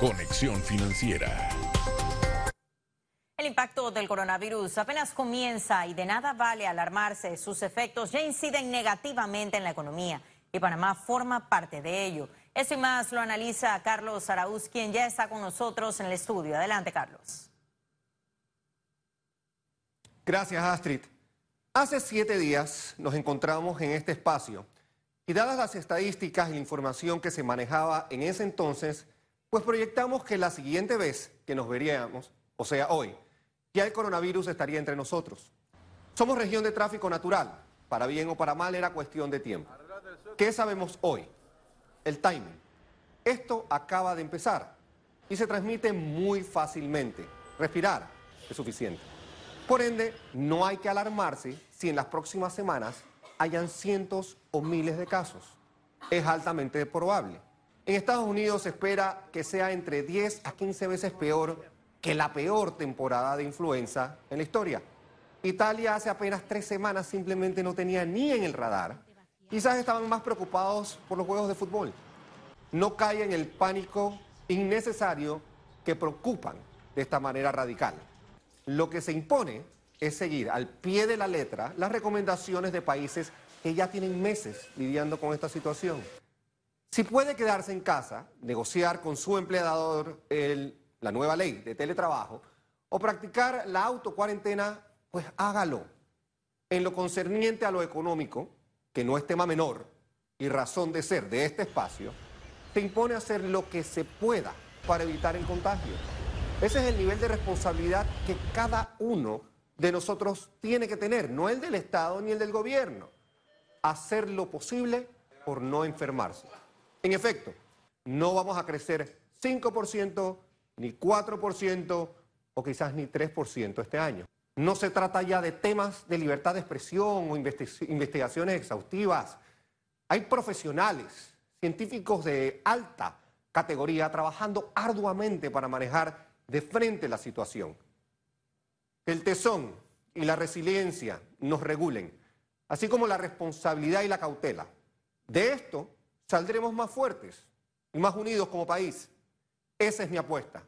Conexión Financiera. El impacto del coronavirus apenas comienza y de nada vale alarmarse. Sus efectos ya inciden negativamente en la economía y Panamá forma parte de ello. Eso y más lo analiza Carlos Araúz, quien ya está con nosotros en el estudio. Adelante, Carlos. Gracias, Astrid. Hace siete días nos encontramos en este espacio y dadas las estadísticas y la información que se manejaba en ese entonces, pues proyectamos que la siguiente vez que nos veríamos, o sea hoy, ya el coronavirus estaría entre nosotros. Somos región de tráfico natural, para bien o para mal era cuestión de tiempo. ¿Qué sabemos hoy? El timing. Esto acaba de empezar y se transmite muy fácilmente. Respirar es suficiente. Por ende, no hay que alarmarse si en las próximas semanas hayan cientos o miles de casos. Es altamente probable. En Estados Unidos se espera que sea entre 10 a 15 veces peor que la peor temporada de influenza en la historia. Italia hace apenas tres semanas simplemente no tenía ni en el radar. Quizás estaban más preocupados por los juegos de fútbol. No cae en el pánico innecesario que preocupan de esta manera radical. Lo que se impone es seguir al pie de la letra las recomendaciones de países que ya tienen meses lidiando con esta situación. Si puede quedarse en casa, negociar con su empleador la nueva ley de teletrabajo o practicar la autocuarentena, pues hágalo. En lo concerniente a lo económico, que no es tema menor y razón de ser de este espacio, se impone hacer lo que se pueda para evitar el contagio. Ese es el nivel de responsabilidad que cada uno de nosotros tiene que tener, no el del Estado ni el del gobierno. Hacer lo posible por no enfermarse. En efecto, no vamos a crecer 5%, ni 4%, o quizás ni 3% este año. No se trata ya de temas de libertad de expresión o investigaciones exhaustivas. Hay profesionales, científicos de alta categoría, trabajando arduamente para manejar de frente la situación. El tesón y la resiliencia nos regulen, así como la responsabilidad y la cautela. De esto saldremos más fuertes y más unidos como país. Esa es mi apuesta.